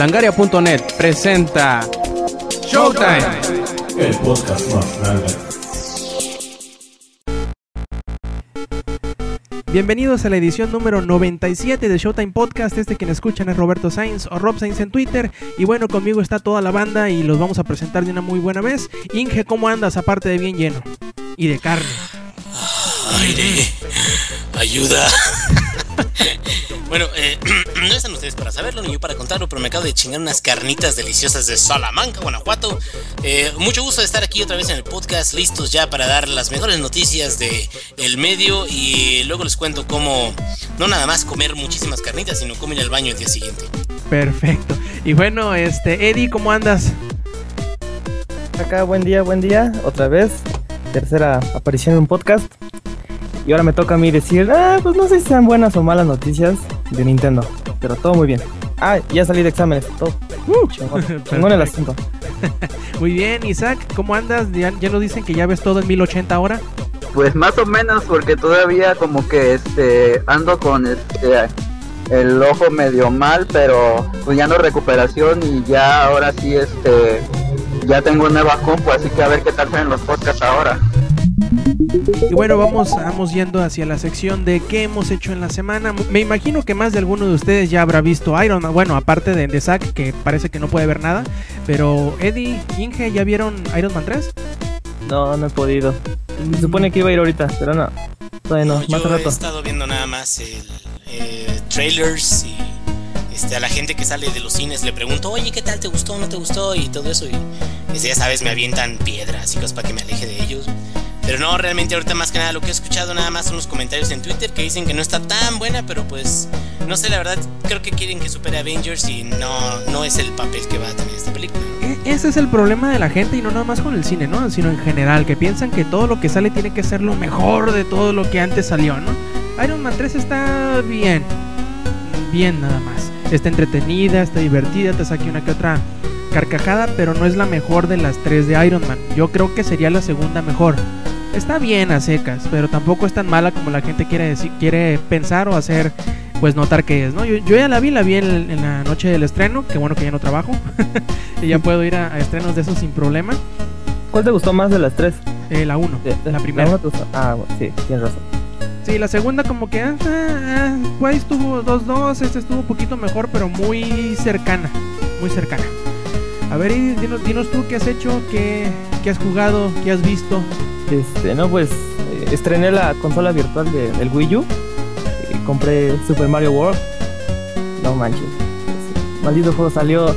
Langaria.net presenta Showtime. El podcast más grande. Bienvenidos a la edición número 97 de Showtime Podcast. Este quien escuchan es Roberto Sainz o Rob Sainz en Twitter. Y bueno, conmigo está toda la banda y los vamos a presentar de una muy buena vez. Inge, ¿cómo andas? Aparte de bien lleno. Y de carne. Aire, ayuda. bueno, eh, no están ustedes para saberlo ni yo para contarlo, pero me acabo de chingar unas carnitas deliciosas de Salamanca, Guanajuato. Eh, mucho gusto de estar aquí otra vez en el podcast, listos ya para dar las mejores noticias de el medio y luego les cuento cómo no nada más comer muchísimas carnitas, sino cómo ir al baño el día siguiente. Perfecto. Y bueno, este, Eddie, ¿cómo andas? Acá, buen día, buen día, otra vez. Tercera aparición en un podcast. Y ahora me toca a mí decir, ah, pues no sé si sean buenas o malas noticias de Nintendo, pero todo muy bien. Ah, ya salí de exámenes, todo. Uh, chingón, chingón el asunto. Muy bien, Isaac, ¿cómo andas? Ya, ya nos dicen que ya ves todo en 1080 ahora. Pues más o menos porque todavía como que este ando con este el ojo medio mal, pero pues ya no recuperación y ya ahora sí este ya tengo una nueva compu, así que a ver qué tal salen los podcasts ahora. Y bueno, vamos, vamos yendo hacia la sección de qué hemos hecho en la semana. Me imagino que más de alguno de ustedes ya habrá visto Iron Man. Bueno, aparte de, de Zack, que parece que no puede ver nada. Pero Eddie, Inge, ¿ya vieron Iron Man 3? No, no he podido. Se supone que iba a ir ahorita, pero no. Todavía no, yo más he rato. estado viendo nada más el eh, trailers y este, a la gente que sale de los cines le pregunto, oye, ¿qué tal? ¿Te gustó? ¿No te gustó? Y todo eso. Y este, ya sabes, me avientan piedras y cosas para que me aleje de ellos. Pero no, realmente ahorita más que nada lo que he escuchado nada más son los comentarios en Twitter que dicen que no está tan buena, pero pues no sé, la verdad creo que quieren que supere Avengers y no, no es el papel que va a tener esta película. E- Ese es el problema de la gente y no nada más con el cine, ¿no? Sino en general, que piensan que todo lo que sale tiene que ser lo mejor de todo lo que antes salió. Iron Man 3 está bien, bien nada más. Está entretenida, está divertida, te saque una que otra carcajada, pero no es la mejor de las tres de Iron Man. Yo creo que sería la segunda mejor. Está bien a secas, pero tampoco es tan mala como la gente quiere decir, quiere pensar o hacer pues notar que es, ¿no? Yo, yo ya la vi, la vi en, en la noche del estreno, que bueno que ya no trabajo. y ya puedo ir a, a estrenos de esos sin problema. ¿Cuál te gustó más de las tres? Eh, la 1, De- la primera. uno gustó? Ah, bueno, sí, tienes razón. Sí, la segunda como que, ah, ah, pues estuvo 2-2, este estuvo un poquito mejor, pero muy cercana, muy cercana. A ver, y dinos, dinos tú qué has hecho, qué, qué has jugado, qué has visto. Este, no, pues eh, estrené la consola virtual de- del Wii U. eh, compré Super Mario World. No manches. ese maldito juego salió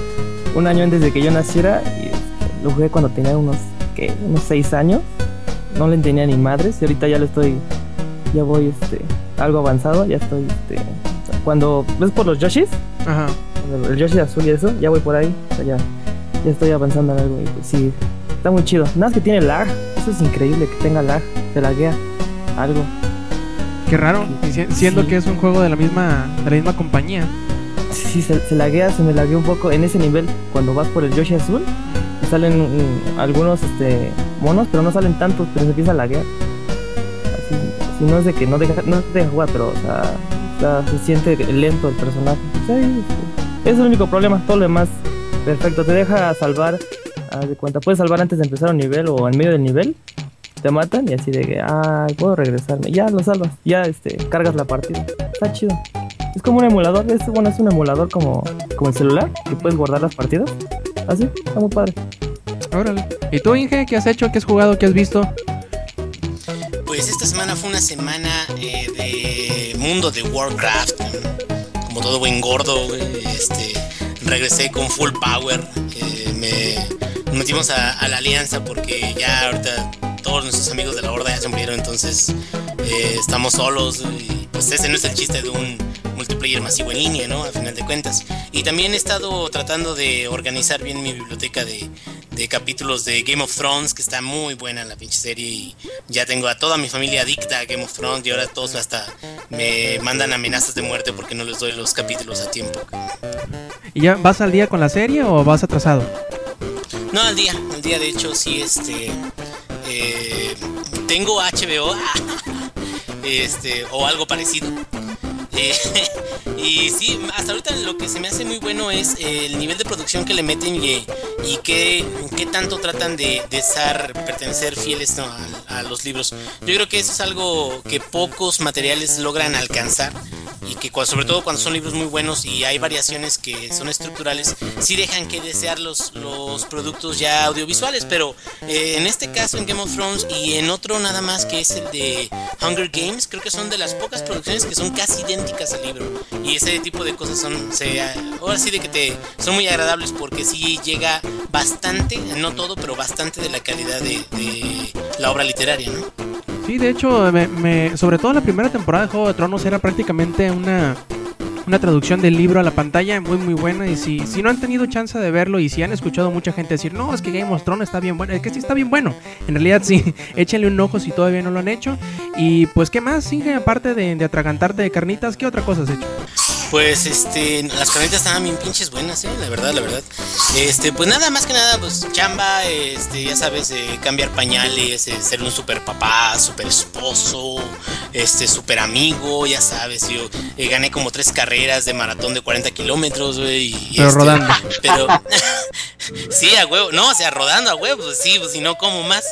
un año antes de que yo naciera y este, lo jugué cuando tenía unos, ¿qué? Unos 6 años. No le tenía ni madres y ahorita ya lo estoy, ya voy este, algo avanzado. Ya estoy, este, cuando ves por los Yoshis, Ajá. el Yoshi azul y eso, ya voy por ahí. o sea, ya, ya estoy avanzando en algo y pues sí, está muy chido. Nada más que tiene lag. Eso es increíble que tenga lag. Se laguea algo. Qué raro, si- siendo Sí. que es un juego de la misma, de la misma compañía. Sí, se, se laguea, se me laguea un poco en ese nivel. Cuando vas por el Yoshi azul, salen mm, algunos este, monos, pero no salen tantos, pero se empieza a laguear. Así, así no es de que no deja, no te deja jugar, pero o sea, o sea, se siente lento el personaje. Sí, es el único problema. Todo lo demás, perfecto. Te deja salvar. Haz de cuenta, puedes salvar antes de empezar un nivel o en medio del nivel. Te matan y así de que, ay, puedo regresarme. Ya lo salvas, ya este, cargas la partida. Está chido. Es como un emulador, es, bueno, es un emulador como, como el celular, que puedes guardar las partidas. Así, está muy padre. Órale. ¿Y tú, Inge, qué has hecho, qué has jugado, qué has visto? Pues esta semana fue una semana eh, de mundo de Warcraft, como todo buen gordo, este, regresé con full power, eh, me nos metimos a, a la alianza porque ya ahorita todos nuestros amigos de la horda ya se murieron, entonces eh, estamos solos y pues ese no es el chiste de un multiplayer masivo en línea, ¿no? A final de cuentas. Y también he estado tratando de organizar bien mi biblioteca de, de capítulos de Game of Thrones, que está muy buena la pinche serie y ya tengo a toda mi familia adicta a Game of Thrones y ahora todos hasta me mandan amenazas de muerte porque no les doy los capítulos a tiempo. ¿Y ya vas al día con la serie o vas atrasado? No, al día, al día de hecho sí, este, eh, tengo HBO, este, o algo parecido. Eh, y sí, hasta ahorita lo que se me hace muy bueno es el nivel de producción que le meten y, y qué, qué tanto tratan de, de estar, pertenecer fieles ¿no? a, a los libros. Yo creo que eso es algo que pocos materiales logran alcanzar y que sobre todo cuando son libros muy buenos y hay variaciones que son estructurales, sí dejan que desear los, los productos ya audiovisuales, pero eh, en este caso en Game of Thrones y en otro nada más que es el de Hunger Games, creo que son de las pocas producciones que son casi idénticas al libro y ese tipo de cosas son, se, ahora sí de que te son muy agradables porque sí llega bastante, no todo, pero bastante de la calidad de, de la obra literaria, ¿no? Sí, de hecho, me, me- sobre todo la primera temporada de Juego de Tronos era prácticamente una, una traducción del libro a la pantalla muy muy buena y si, si no han tenido chance de verlo y si han escuchado mucha gente decir, no, es que Game of Thrones está bien bueno, es que sí está bien bueno, en realidad sí, échenle un ojo si todavía no lo han hecho y pues qué más, Inge, aparte de, de atragantarte de carnitas, ¿qué otra cosa has hecho? Pues este, las carnitas estaban bien pinches buenas, eh, la verdad, la verdad. Este, pues nada, más que nada, pues chamba, este, ya sabes, eh, cambiar pañales, eh, ser un super papá, super esposo, este, super amigo, ya sabes, yo eh, gané como tres carreras de maratón de 40 kilómetros, güey. Pero este, rodando. Pero, sí, a huevo, no, o sea, rodando a huevo, pues sí, pues si no, como más.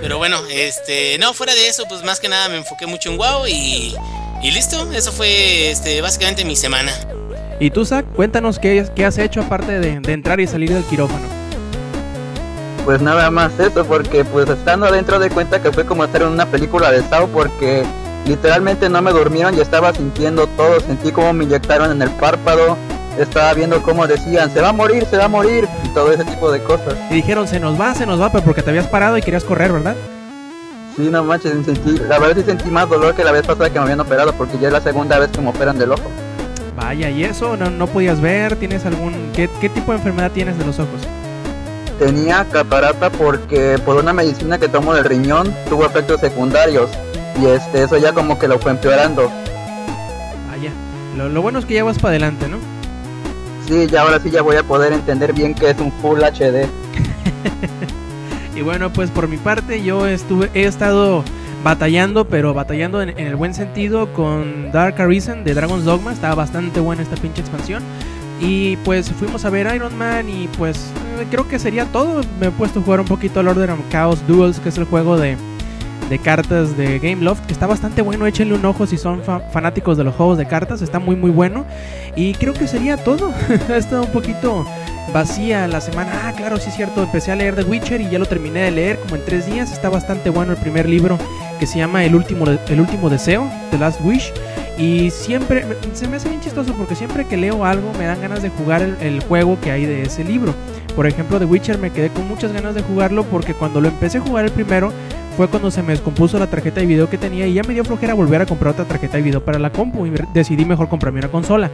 Pero bueno, este, no, fuera de eso, pues más que nada me enfoqué mucho en WoW y, y listo, eso fue, este, básicamente mi semana. Y tú, Zach, cuéntanos qué, qué has hecho aparte de, de entrar y salir del quirófano. Pues nada más eso, porque pues estando adentro de cuenta que fue como estar en una película de Sao porque literalmente no me durmieron y estaba sintiendo todo, sentí como me inyectaron en el párpado, estaba viendo cómo decían, se va a morir, se va a morir, y todo ese tipo de cosas. Y dijeron, se nos va, se nos va, pero porque te habías parado y querías correr, ¿verdad? Sí, no manches, sentí, la verdad sí sentí más dolor que la vez pasada que me habían operado, porque ya es la segunda vez que me operan del ojo. Vaya, ¿y eso? ¿No, no podías ver? ¿Tienes algún... ¿Qué, qué tipo de enfermedad tienes de los ojos? Tenía catarata porque por una medicina que tomo del riñón tuvo efectos secundarios y este eso ya como que lo fue empeorando. Vaya, lo, lo bueno es que ya vas para adelante, ¿no? Sí, ya ahora sí ya voy a poder entender bien qué es un Full HD. Y bueno, pues por mi parte yo estuve, he estado batallando, pero batallando en, el buen sentido con Dark Arisen de Dragon's Dogma. Estaba bastante buena esta pinche expansión. Y pues fuimos a ver Iron Man y pues eh, creo que sería todo. Me he puesto a jugar un poquito al Order of Chaos Duels, que es el juego de, de cartas de Game Loft, que está bastante bueno. Échenle un ojo si son fa- fanáticos de los juegos de cartas, está muy muy bueno. Y creo que sería todo. ha estado un poquito vacía la semana. Ah, claro, sí es cierto. Empecé a leer The Witcher y ya lo terminé de leer como en tres días. Está bastante bueno el primer libro que se llama El último, el último deseo, The Last Wish. Y siempre, se me hace bien chistoso porque siempre que leo algo me dan ganas de jugar el, juego que hay de ese libro. Por ejemplo, The Witcher me quedé con muchas ganas de jugarlo porque cuando lo empecé a jugar el primero fue cuando se me descompuso la tarjeta de video que tenía y ya me dio flojera volver a comprar otra tarjeta de video para la compu y decidí mejor comprarme una consola.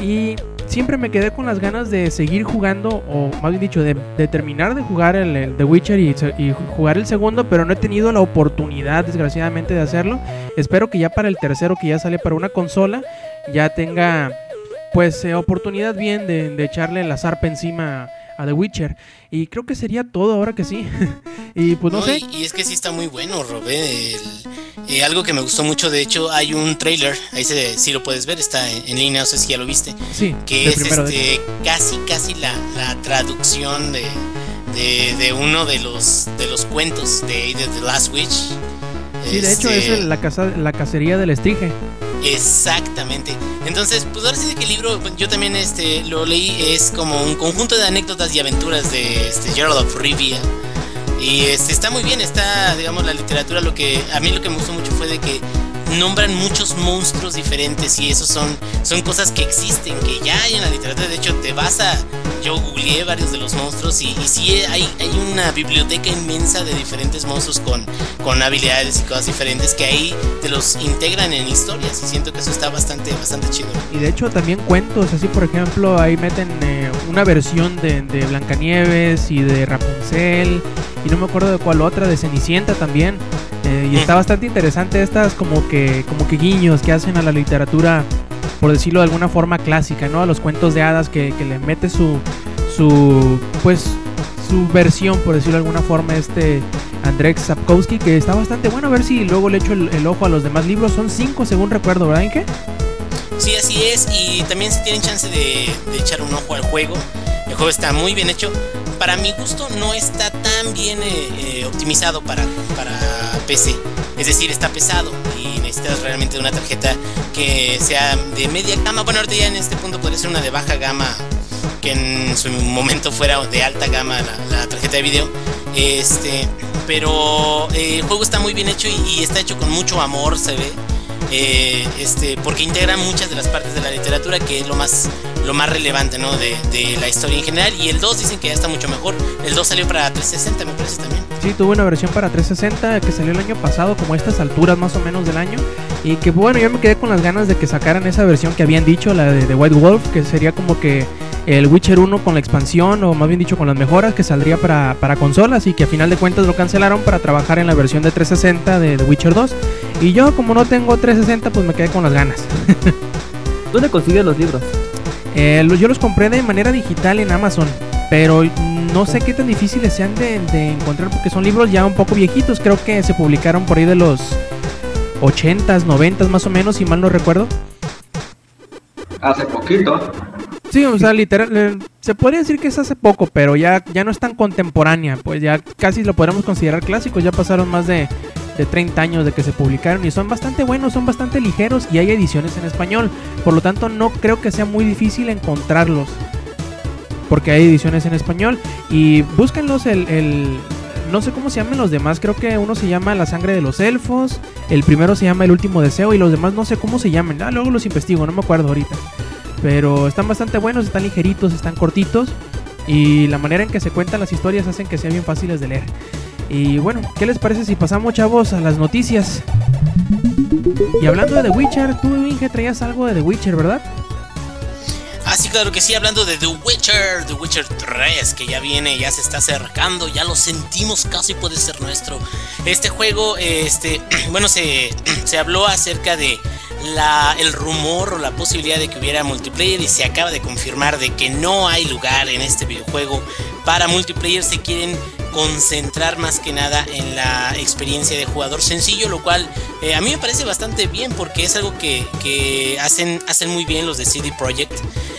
Y siempre me quedé con las ganas de seguir jugando, o más bien dicho, de, terminar de jugar el, el The Witcher y, y jugar el segundo, pero no he tenido la oportunidad, desgraciadamente, de hacerlo. Espero que ya para el tercero, que ya sale para una consola, ya tenga, pues, eh, oportunidad bien de, de echarle la zarpa encima a The Witcher. Y creo que sería todo ahora que sí. y pues no, sé. Y, y es que sí está muy bueno, Robé. eh, algo que me gustó mucho, de hecho, hay un trailer, ahí se, sí lo puedes ver, está en, en línea, no sé si ya lo viste, Sí, que es este, casi, casi la, la traducción de, de, de uno de los, de los cuentos de, de The Last Witch. Sí, de hecho Este, es el- la, casa, la cacería del estrige. Exactamente. Entonces, pues ahora sí de que el libro, yo también este lo leí, es como un conjunto de anécdotas y aventuras de este Gerald of Rivia. Y este está muy bien, está, digamos, la literatura, lo que a mí lo que me gustó mucho fue de que nombran muchos monstruos diferentes y esos son, son cosas que existen, que ya hay en la literatura. De hecho, te vas a. Yo googleé varios de los monstruos y, y sí hay, hay una biblioteca inmensa de diferentes monstruos con, con habilidades y cosas diferentes que ahí te los integran en historias y siento que eso está bastante, bastante chido. Y de hecho también cuentos, así por ejemplo, ahí meten eh, una versión de, de Blancanieves y de Rapunzel y no me acuerdo de cuál otra, de Cenicienta también. Eh, y está bastante interesante estas como que, como que guiños que hacen a la literatura, por decirlo de alguna forma clásica, ¿no? A los cuentos de hadas que, que le mete su, su, pues, su versión, por decirlo de alguna forma, este Andrzej Sapkowski, que está bastante bueno. A ver si luego le echo el, el ojo a los demás libros. Son cinco según recuerdo, ¿verdad, Inge? Sí, así es. Y también si tienen chance de, de echar un ojo al juego, el juego está muy bien hecho. Para mi gusto no está tan bien eh, eh, optimizado para, para PC. Es decir, está pesado y necesitas realmente una tarjeta que sea de media gama. Bueno, ahorita ya en este punto podría ser una de baja gama, que en su momento fuera de alta gama la, tarjeta de video. Este, pero eh, el juego está muy bien hecho y está hecho con mucho amor, se ve. Eh, este, porque integra muchas de las partes de la literatura que es lo más, lo más relevante ¿no? de, de la historia en general. Y el 2 dicen que ya está mucho mejor. El 2 salió para 360, me parece también. Sí, tuvo una versión para 360 que salió el año pasado, como a estas alturas más o menos del año. Y que bueno, yo me quedé con las ganas de que sacaran esa versión que habían dicho, la de, de White Wolf, que sería como que el Witcher 1 con la expansión, o más bien dicho con las mejoras, que saldría para, para consolas y que a final de cuentas lo cancelaron para trabajar en la versión de 360 de The Witcher 2. Y yo, como no tengo 360, pues me quedé con las ganas. ¿Dónde consigues los libros? Eh, yo los compré de manera digital en Amazon, pero no sé qué tan difíciles sean de, de encontrar porque son libros ya un poco viejitos. Creo que se publicaron por ahí de los 80s, 90s más o menos, si mal no recuerdo. Hace poquito. Sí, o sea, literal, eh, se podría decir que es hace poco, pero ya, ya no es tan contemporánea, pues ya casi lo podríamos considerar clásicos, ya pasaron más de, de 30 años de que se publicaron y son bastante buenos, son bastante ligeros y hay ediciones en español, por lo tanto no creo que sea muy difícil encontrarlos, porque hay ediciones en español y búsquenlos el... el no sé cómo se llaman los demás, creo que uno se llama La sangre de los elfos, el primero se llama El último deseo y los demás no sé cómo se llaman, ah, luego los investigo, no me acuerdo ahorita. Pero están bastante buenos, están ligeritos, están cortitos. Y la manera en que se cuentan las historias hacen que sean bien fáciles de leer. Y bueno, ¿qué les parece si pasamos, chavos, a las noticias? Y hablando de The Witcher, tú, Inge, traías algo de The Witcher, ¿verdad? Ah, sí, claro que sí, hablando de The Witcher, The Witcher 3, que ya viene, ya se está acercando, ya lo sentimos, casi puede ser nuestro. Este juego, este, bueno, se, se habló acerca de la, el rumor o la posibilidad de que hubiera multiplayer y se acaba de confirmar de que no hay lugar en este videojuego para multiplayer, se quieren concentrar más que nada en la experiencia de jugador sencillo, lo cual eh, a mí me parece bastante bien porque es algo que, que hacen, hacen muy bien los de CD Projekt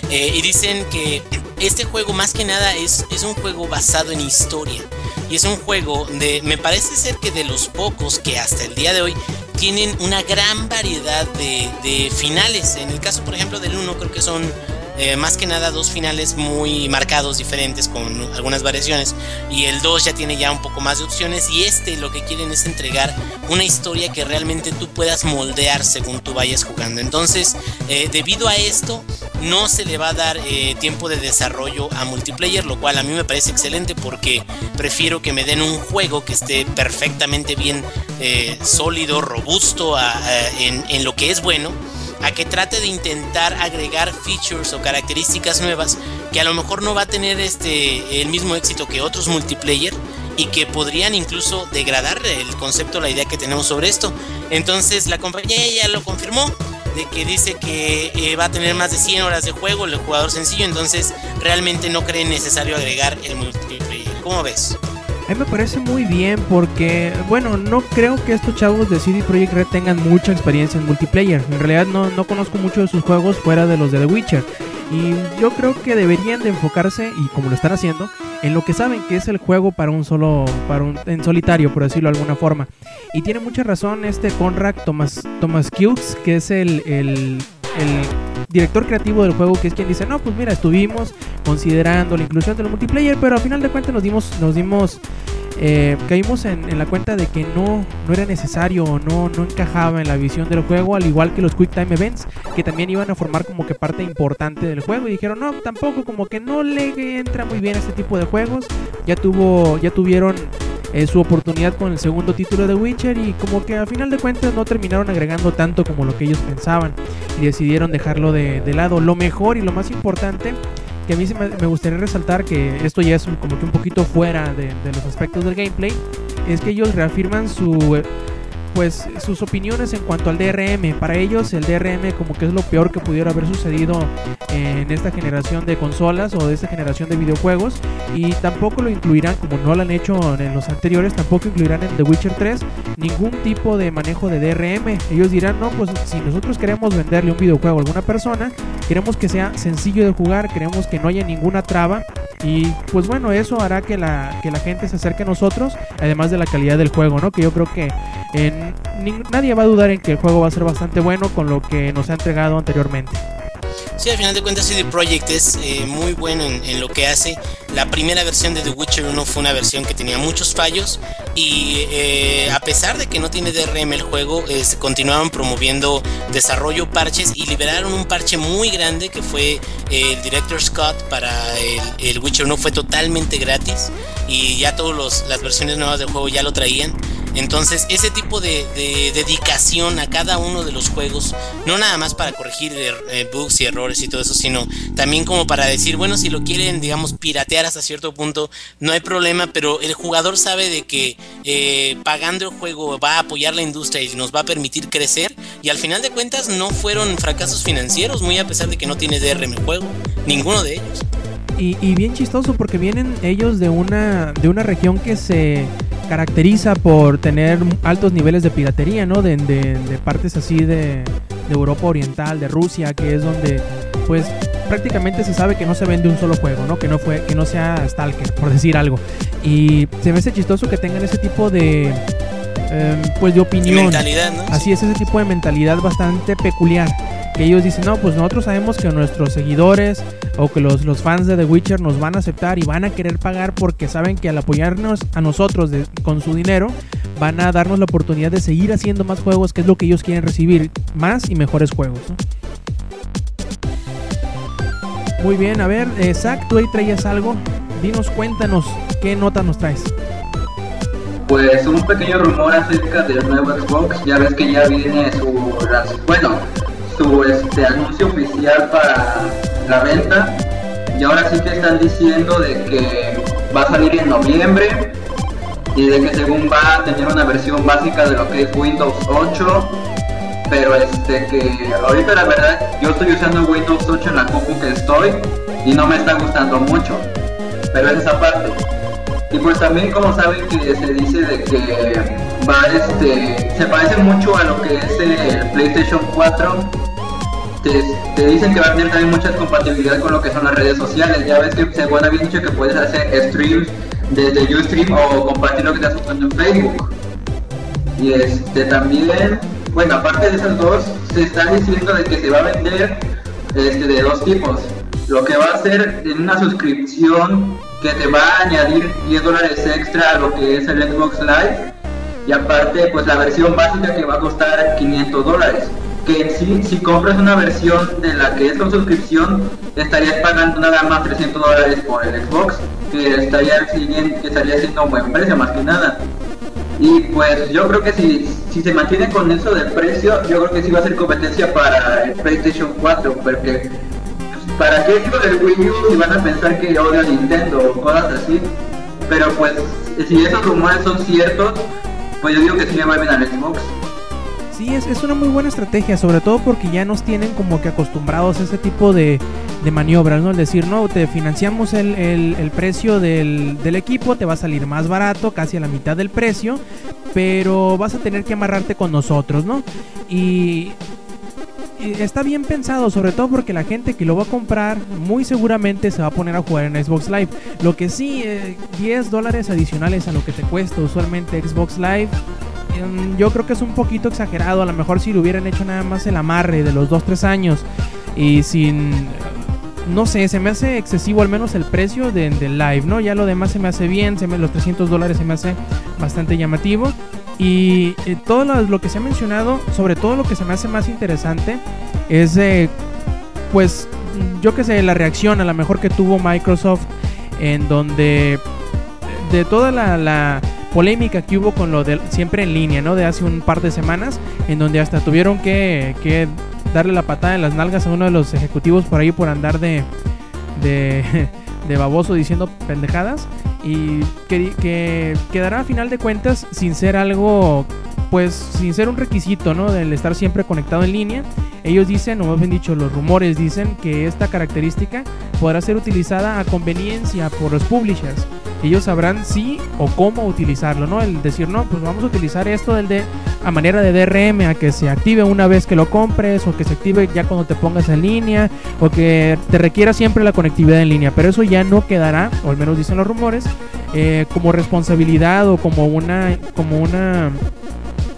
eh, y dicen que este juego más que nada es, es un juego basado en historia y es un juego de, me parece ser que de los pocos que hasta el día de hoy tienen una gran variedad de, de finales. En el caso, por ejemplo, del 1 creo que son eh, más que nada dos finales muy marcados, diferentes, con algunas variaciones. Y el 2 ya tiene ya un poco más de opciones. Y este lo que quieren es entregar una historia que realmente tú puedas moldear según tú vayas jugando. Entonces, eh, debido a esto, no se le va a dar eh, tiempo de desarrollo a multiplayer, lo cual a mí me parece excelente porque prefiero que me den un juego que esté perfectamente bien sólido, robusto en lo que es bueno a que trate de intentar agregar features o características nuevas que a lo mejor no va a tener este el mismo éxito que otros multiplayer y que podrían incluso degradar el concepto, la idea que tenemos sobre esto. Entonces la compañía ya lo confirmó de que dice que eh, va a tener más de 100 horas de juego el jugador sencillo, entonces realmente no creen necesario agregar el multiplayer. ¿Cómo ves? A mí me parece muy bien porque, bueno, no creo que estos chavos de CD Projekt Red tengan mucha experiencia en multiplayer. En realidad no, no conozco mucho de sus juegos fuera de los de The Witcher. Y yo creo que deberían de enfocarse, y como lo están haciendo, en lo que saben que es el juego para un solo, para un, en solitario, por decirlo de alguna forma. Y tiene mucha razón este Conrad Thomas, Thomas Hughes, que es el, el, el director creativo del juego, que es quien dice, no, pues mira, estuvimos considerando la inclusión del multiplayer, pero al final de cuentas nos dimos, nos dimos, eh, caímos en, en la cuenta de que no, no era necesario o no, no encajaba en la visión del juego, al igual que los Quick Time Events, que también iban a formar como que parte importante del juego, y dijeron, no, tampoco, como que no le entra muy bien a este tipo de juegos, ya tuvo, ya tuvieron eh, su oportunidad con el segundo título de Witcher y como que a final de cuentas no terminaron agregando tanto como lo que ellos pensaban y decidieron dejarlo de, lado. Lo mejor y lo más importante que a mí me, gustaría resaltar que esto ya es como que un poquito fuera de, de los aspectos del gameplay es que ellos reafirman su pues sus opiniones en cuanto al DRM. Para ellos el DRM como que es lo peor que pudiera haber sucedido en esta generación de consolas o de esta generación de videojuegos y tampoco lo incluirán como no lo han hecho en los anteriores, tampoco incluirán en The Witcher 3 ningún tipo de manejo de DRM. Ellos dirán, no, pues si nosotros queremos venderle un videojuego a alguna persona, queremos que sea sencillo de jugar, queremos que no haya ninguna traba y pues bueno, eso hará que la, que la gente se acerque a nosotros, además de la calidad del juego, ¿no? Que yo creo que en, nadie va a dudar en que el juego va a ser bastante bueno con lo que nos ha entregado anteriormente. Sí, al final de cuentas CD Projekt es eh, muy bueno en, lo que hace. La primera versión de The Witcher 1 fue una versión que tenía muchos fallos y eh, a pesar de que no tiene DRM el juego, continuaron promoviendo desarrollo, parches y liberaron un parche muy grande que fue el Director Scott para el, el Witcher 1 fue totalmente gratis y ya todas las versiones nuevas del juego ya lo traían. Entonces, ese tipo de, dedicación a cada uno de los juegos, no nada más para corregir er, eh, bugs y errores y todo eso, sino también como para decir, bueno, si lo quieren, digamos, piratear hasta cierto punto, no hay problema, pero el jugador sabe de que eh, pagando el juego va a apoyar la industria y nos va a permitir crecer. Y al final de cuentas, no fueron fracasos financieros, muy a pesar de que no tiene DRM el juego, ninguno de ellos. Y, y bien chistoso porque vienen ellos de una, de una región que se caracteriza por tener altos niveles de piratería, ¿no? De, partes así de, Europa Oriental, de Rusia, que es donde, pues, prácticamente se sabe que no se vende un solo juego, ¿no? Que no fue, que no sea Stalker, por decir algo. Y se me hace chistoso que tengan ese tipo de, em, pues, de opinión. mentalidad, ¿no? Así es, ese tipo de mentalidad bastante peculiar que ellos dicen, no, pues nosotros sabemos que nuestros seguidores o que los, los fans de The Witcher nos van a aceptar y van a querer pagar porque saben que al apoyarnos a nosotros con su dinero, van a darnos la oportunidad de seguir haciendo más juegos, que es lo que ellos quieren recibir, más y mejores juegos. Muy bien, a ver, eh, Zach, tú ahí traías algo. Dinos, cuéntanos, ¿qué nota nos traes? Pues un pequeño rumor acerca del nuevo Xbox. Ya ves que ya viene su. Bueno, su este, anuncio oficial para la venta. Y ahora sí que están diciendo de que va a salir en noviembre y de que según va a tener una versión básica de lo que es Windows 8 pero este que ahorita la verdad yo estoy usando Windows 8 en la compu que estoy y no me está gustando mucho. Pero es esa parte. Y pues también como saben que se dice de que va este se parece mucho a lo que es el PlayStation 4 te, dicen que va a tener también muchas compatibilidades con lo que son las redes sociales. Ya ves que según había dicho que puedes hacer streams desde Ustream o compartir lo que estás usando en Facebook. Y este también, bueno, aparte de esas dos, se está diciendo de que se va a vender este, de dos tipos. Lo que va a ser en una suscripción que te va a añadir 10 dólares extra a lo que es el Xbox Live. Y aparte, pues la versión básica que va a costar 500 dólares que si, si compras una versión de la que es con suscripción, estarías pagando nada más 300 dólares por el Xbox, que estaría, que estaría siendo un buen precio más que nada. Y pues yo creo que si, si se mantiene con eso del precio, yo creo que sí va a ser competencia para el PlayStation 4, porque ¿para qué digo del Wii U van a pensar que odio a Nintendo o cosas así? Pero pues si esos rumores son ciertos, pues yo que sí Xbox. Sí, es, es, una muy buena estrategia, sobre todo porque ya nos tienen como que acostumbrados a ese tipo de, maniobras, ¿no? Es decir, no, te financiamos el, precio del, del, equipo, te va a salir más barato, casi a la mitad del precio, pero vas a tener que amarrarte con nosotros, ¿no? Y, está bien pensado, sobre todo porque la gente que lo va a comprar muy seguramente se va a poner a jugar en Xbox Live. Lo que sí, 10 eh, dólares adicionales a lo que te cuesta usualmente Xbox Live Em, yo creo que es un poquito exagerado. A lo mejor si lo hubieran hecho nada más el amarre de los 2-3 años y sin. No sé, se me hace excesivo al menos el precio del live, ¿no? Ya lo demás se me hace bien, se me, los 300 dólares se me hace bastante llamativo. Y eh, todo lo, que se ha mencionado, sobre todo lo que se me hace más interesante, es de, pues, yo que sé, la reacción a la mejor que tuvo Microsoft, en donde de toda la polémica que hubo con lo de siempre en línea, ¿no? De hace un par de semanas, en donde hasta tuvieron que, que darle la patada en las nalgas a uno de los ejecutivos por ahí por andar de, de, de baboso diciendo pendejadas. Y que, que quedará a final de cuentas sin ser algo pues sin ser un requisito, ¿no? Del estar siempre conectado en línea, ellos dicen, o más bien dicho, los rumores dicen que esta característica podrá ser utilizada a conveniencia por los publishers. Ellos sabrán si o cómo utilizarlo, ¿no? El decir, no, pues vamos a utilizar esto del de a manera de DRM, a que se active una vez que lo compres, o que se active ya cuando te pongas en línea, o que te requiera siempre la conectividad en línea. Pero eso ya no quedará, o al menos dicen los rumores, eh, como responsabilidad o como una, como una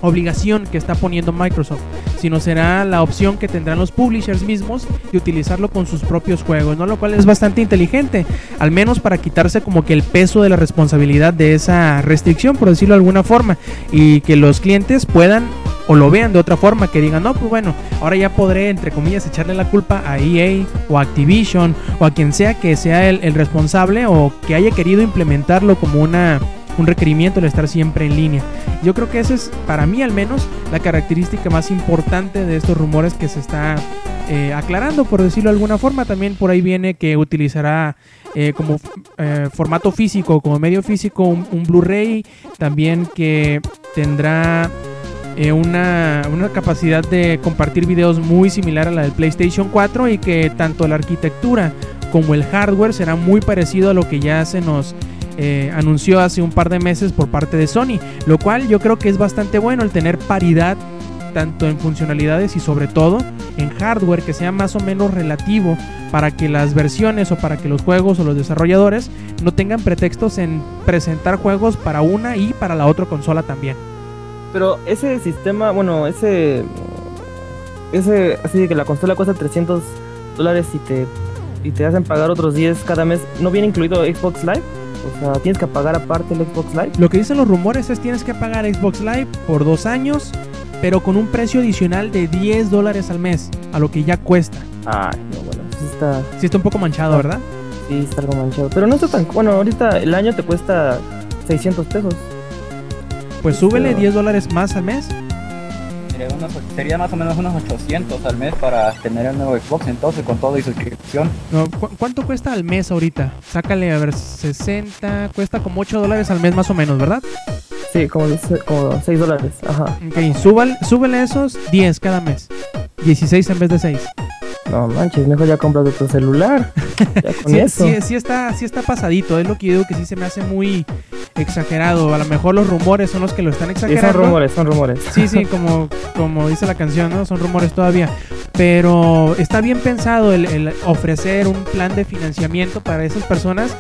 obligación que está poniendo Microsoft, sino será la opción que tendrán los publishers mismos de utilizarlo con sus propios juegos, ¿no? Lo cual es bastante inteligente, al menos para quitarse como que el peso de la responsabilidad de esa restricción, por decirlo de alguna forma, y que los clientes puedan o lo vean de otra forma, que digan, no, pues bueno, ahora ya podré, entre comillas, echarle la culpa a EA o Activision o a quien sea que sea el responsable o que haya querido implementarlo como una un requerimiento el estar siempre en línea. Yo creo que esa es, para mí al menos, la característica más importante de estos rumores que se está eh, aclarando, por decirlo de alguna forma. También por ahí viene que utilizará eh, como eh, formato físico, como medio físico, un, un Blu-ray. También que tendrá una, una, capacidad de compartir videos muy similar a la del PlayStation 4 y que tanto la arquitectura como el hardware será muy parecido a lo que ya se nos eh, anunció hace un par de meses por parte de Sony, lo cual yo creo que es bastante bueno el tener paridad tanto en funcionalidades y sobre todo en hardware que sea más o menos relativo para que las versiones o para que los juegos o los desarrolladores no tengan pretextos en presentar juegos para una y para la otra consola también. Pero ese sistema, bueno, ese ese así que la consola cuesta 300 dólares y te y te hacen pagar otros 10 cada mes, ¿no viene incluido Xbox Live? O sea, tienes que pagar aparte el Xbox Live. Lo que dicen los rumores es tienes que pagar Xbox Live por dos años, pero con un precio adicional de 10 dólares al mes, a lo que ya cuesta. Ay, no, bueno, sí está... Sí está un poco manchado, ¿verdad? Sí, está algo manchado. Pero no está tan... Bueno, ahorita el año te cuesta 600 pesos. Pues súbele 10 dólares más al mes. Sería, unos, sería, más o menos unos 800 al mes para tener el nuevo Xbox entonces con todo y suscripción. No, ¿cu ¿Cuánto cuesta al mes ahorita? Sácale a ver, 60, cuesta como 8 dólares al mes más o menos, ¿verdad? Sí, como, como 6 dólares, ajá. Ok, súbale, súbele esos 10 cada mes. 16 en vez de 6. No manches, mejor ya compras de tu celular. Ya con sí, eso. sí, sí, está, sí está pasadito, es lo que yo digo que sí se me hace muy exagerado. A lo mejor los rumores son los que lo están Sí, exagerando. son rumores, son rumores. Sí, sí, como, como dice la canción, ¿no? Son rumores todavía. Pero está bien pensado el, el ofrecer un plan de financiamiento para esas personas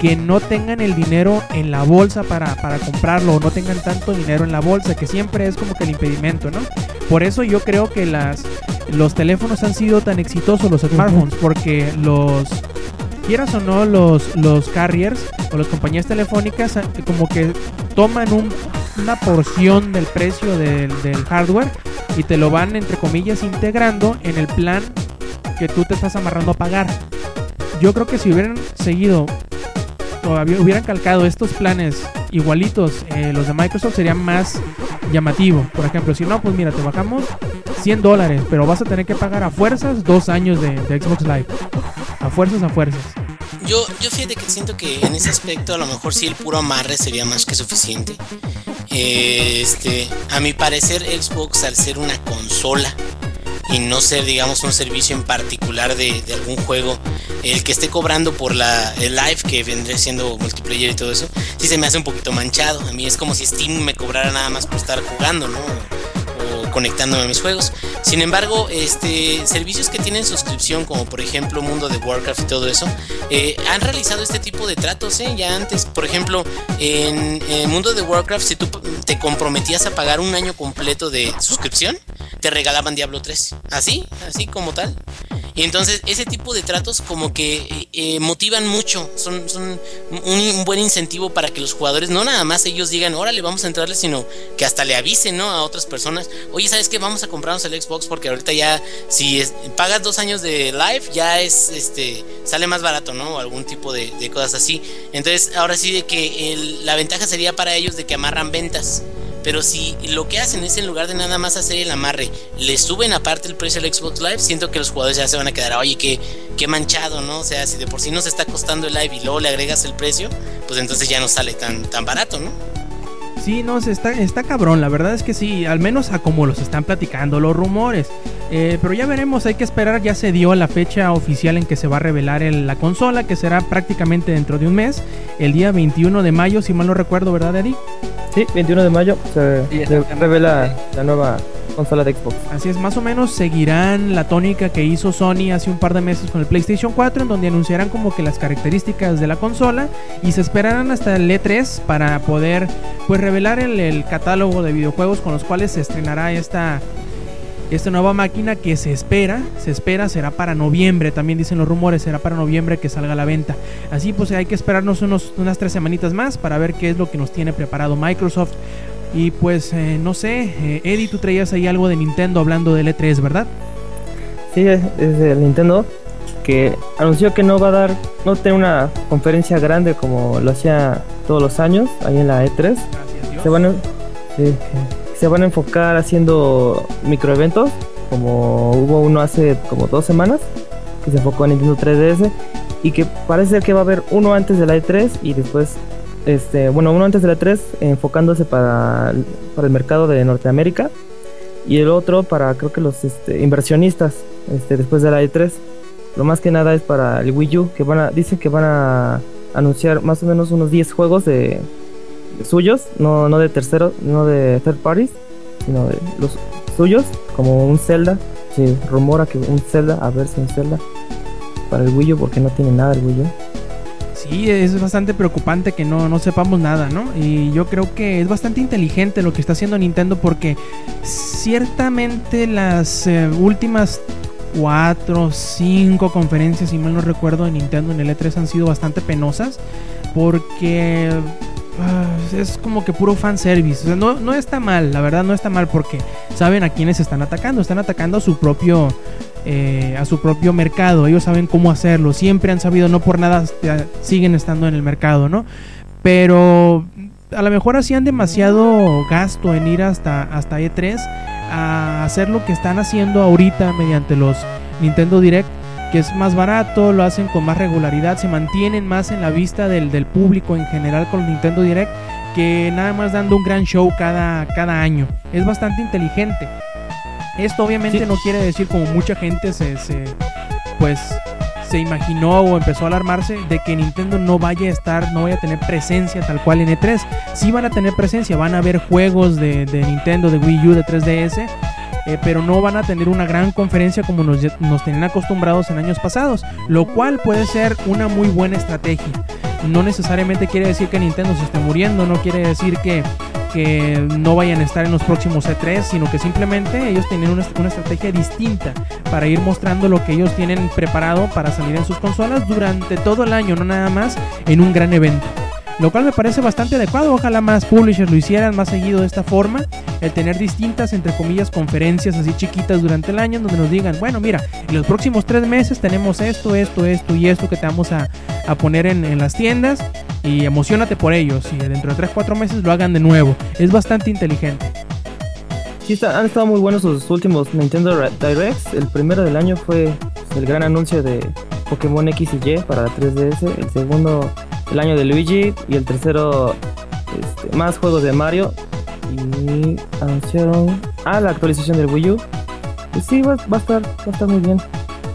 que no tengan el dinero en la bolsa para, para comprarlo o no tengan tanto dinero en la bolsa, que siempre es como que el impedimento, ¿no? Por eso yo creo que las, los teléfonos han sido tan exitosos, los smartphones, porque los, quieras o no, los, los carriers o las compañías telefónicas como que toman un, una porción del precio del, del hardware y te lo van, entre comillas, integrando en el plan que tú te estás amarrando a pagar. Yo creo que si hubieran seguido todavía hubieran calcado estos planes igualitos eh, los de Microsoft sería más llamativo. Por ejemplo, si no, pues mira, te bajamos 100 dólares, pero vas a tener que pagar a fuerzas dos años de, Xbox Live. A fuerzas, a fuerzas. Yo, yo fíjate que siento que en ese aspecto a lo mejor sí el puro amarre sería más que suficiente. Este, a mi parecer Xbox al ser una consola y no ser digamos un servicio en particular de, algún juego el que esté cobrando por la el live que vendría siendo multiplayer y todo eso sí se me hace un poquito manchado. A mí es como si Steam me cobrara nada más por estar jugando no conectándome a mis juegos sin embargo este servicios que tienen suscripción como por ejemplo Mundo de Warcraft y todo eso eh, han realizado este tipo de tratos ¿eh? ya antes por ejemplo en, en Mundo de Warcraft si tú te comprometías a pagar un año completo de suscripción te regalaban Diablo 3. Así, así como tal. Y entonces ese tipo de tratos como que eh, motivan mucho, son, un, buen incentivo para que los jugadores no nada más ellos digan, órale, vamos a entrarle, sino que hasta le avisen ¿no? a otras personas, oye, ¿sabes qué? Vamos a comprarnos el Xbox porque ahorita ya, si pagas dos años de live, ya es, este, sale más barato, ¿no? O algún tipo de, de, cosas así. Entonces, ahora sí de que la ventaja sería para ellos de que amarran ventas. Pero si lo que hacen es en lugar de nada más hacer el amarre, le suben aparte el precio del Xbox Live, siento que los jugadores ya se van a quedar, oye, qué, qué manchado, ¿no? O sea, si de por sí nos está costando el live y luego le agregas el precio, pues entonces ya no sale tan, tan barato, ¿no? Sí, no, se está, está cabrón, la verdad es que sí, al menos a como los están platicando los rumores. Eh, pero ya veremos, hay que esperar, ya se dio la fecha oficial en que se va a revelar el- la consola, que será prácticamente dentro de un mes, el día 21 de mayo, si mal no recuerdo, ¿verdad, Eddie? Sí, 21 de mayo se Sí, se exactamente. revela la nueva consola de Xbox. Así es, más o menos seguirán la tónica que hizo Sony hace un par de meses con el PlayStation 4, en donde anunciarán como que las características de la consola y se esperarán hasta el E3 para poder pues revelar el, catálogo de videojuegos con los cuales se estrenará esta esta nueva máquina que se espera, se espera será para noviembre, también dicen los rumores, será para noviembre que salga a la venta. Así pues hay que esperarnos unos, unas tres semanitas más para ver qué es lo que nos tiene preparado Microsoft. Y pues eh, no sé, eh, Eddie, tú traías ahí algo de Nintendo hablando del E3, ¿verdad? Sí, es, es el Nintendo que anunció que no va a dar, no tener una conferencia grande como lo hacía todos los años ahí en la E3. Gracias Dios. Se van a, se van a enfocar haciendo microeventos como hubo uno hace como dos semanas que se enfocó en Nintendo 3DS y que parece ser que va a haber uno antes de la E3 y después este bueno uno antes de la E3 enfocándose para, para el mercado de Norteamérica y el otro para creo que los este, inversionistas este, después de la E3 lo más que nada es para el Wii U que van a dicen que van a anunciar más o menos unos 10 juegos de, de suyos no no de terceros no de third parties sino de los suyos como un Zelda. Se rumora que un Zelda a ver si un Zelda para el Wii U porque no tiene nada el Wii U Sí, es bastante preocupante que no, no sepamos nada, ¿no? Y yo creo que es bastante inteligente lo que está haciendo Nintendo porque ciertamente las eh, últimas cuatro, cinco conferencias, si mal no recuerdo, de Nintendo en el E3 han sido bastante penosas porque ah, es como que puro fanservice. O sea, no, no está mal, la verdad no está mal porque saben a quiénes están atacando. Están atacando a su propio eh, a su propio mercado. Ellos saben cómo hacerlo. Siempre han sabido, no por nada siguen estando en el mercado, ¿no? Pero a lo mejor hacían demasiado gasto en ir hasta, hasta E3 a hacer lo que están haciendo ahorita mediante los Nintendo Direct. Que es más barato, lo hacen con más regularidad, se mantienen más en la vista del, del público en general con Nintendo Direct que nada más dando un gran show cada, cada año. Es bastante inteligente. Esto obviamente Sí. no quiere decir como mucha gente se, se pues se imaginó o empezó a alarmarse de que Nintendo no vaya a estar, no vaya a tener presencia tal cual en E3. Sí van a tener presencia, van a haber juegos de, de Nintendo, de Wii U, de 3DS, eh, pero no van a tener una gran conferencia como nos, nos tenían acostumbrados en años pasados, lo cual puede ser una muy buena estrategia. No necesariamente quiere decir que Nintendo se esté muriendo, no quiere decir que, que no vayan a estar en los próximos E3, sino que simplemente ellos tienen una, una estrategia distinta para ir mostrando lo que ellos tienen preparado para salir en sus consolas durante todo el año, no nada más en un gran evento. Lo cual me parece bastante adecuado, ojalá más publishers lo hicieran más seguido de esta forma, el tener distintas, entre comillas, conferencias así chiquitas durante el año donde nos digan, bueno, mira, en los próximos tres meses tenemos esto, esto, esto y esto que te vamos a, a poner en, en las tiendas y emocionate por ellos y dentro de 3-4 meses lo hagan de nuevo. Es bastante inteligente. Sí, está- han estado muy buenos sus últimos Nintendo Re- Directs. El primero del año fue el gran anuncio de Pokémon X y Y para la 3DS. El segundo, el año de Luigi. Y el tercero, este, más juegos de Mario. Y anunciaron. Ah, la actualización del Wii U. Y sí, va, va a estar, va a estar muy bien.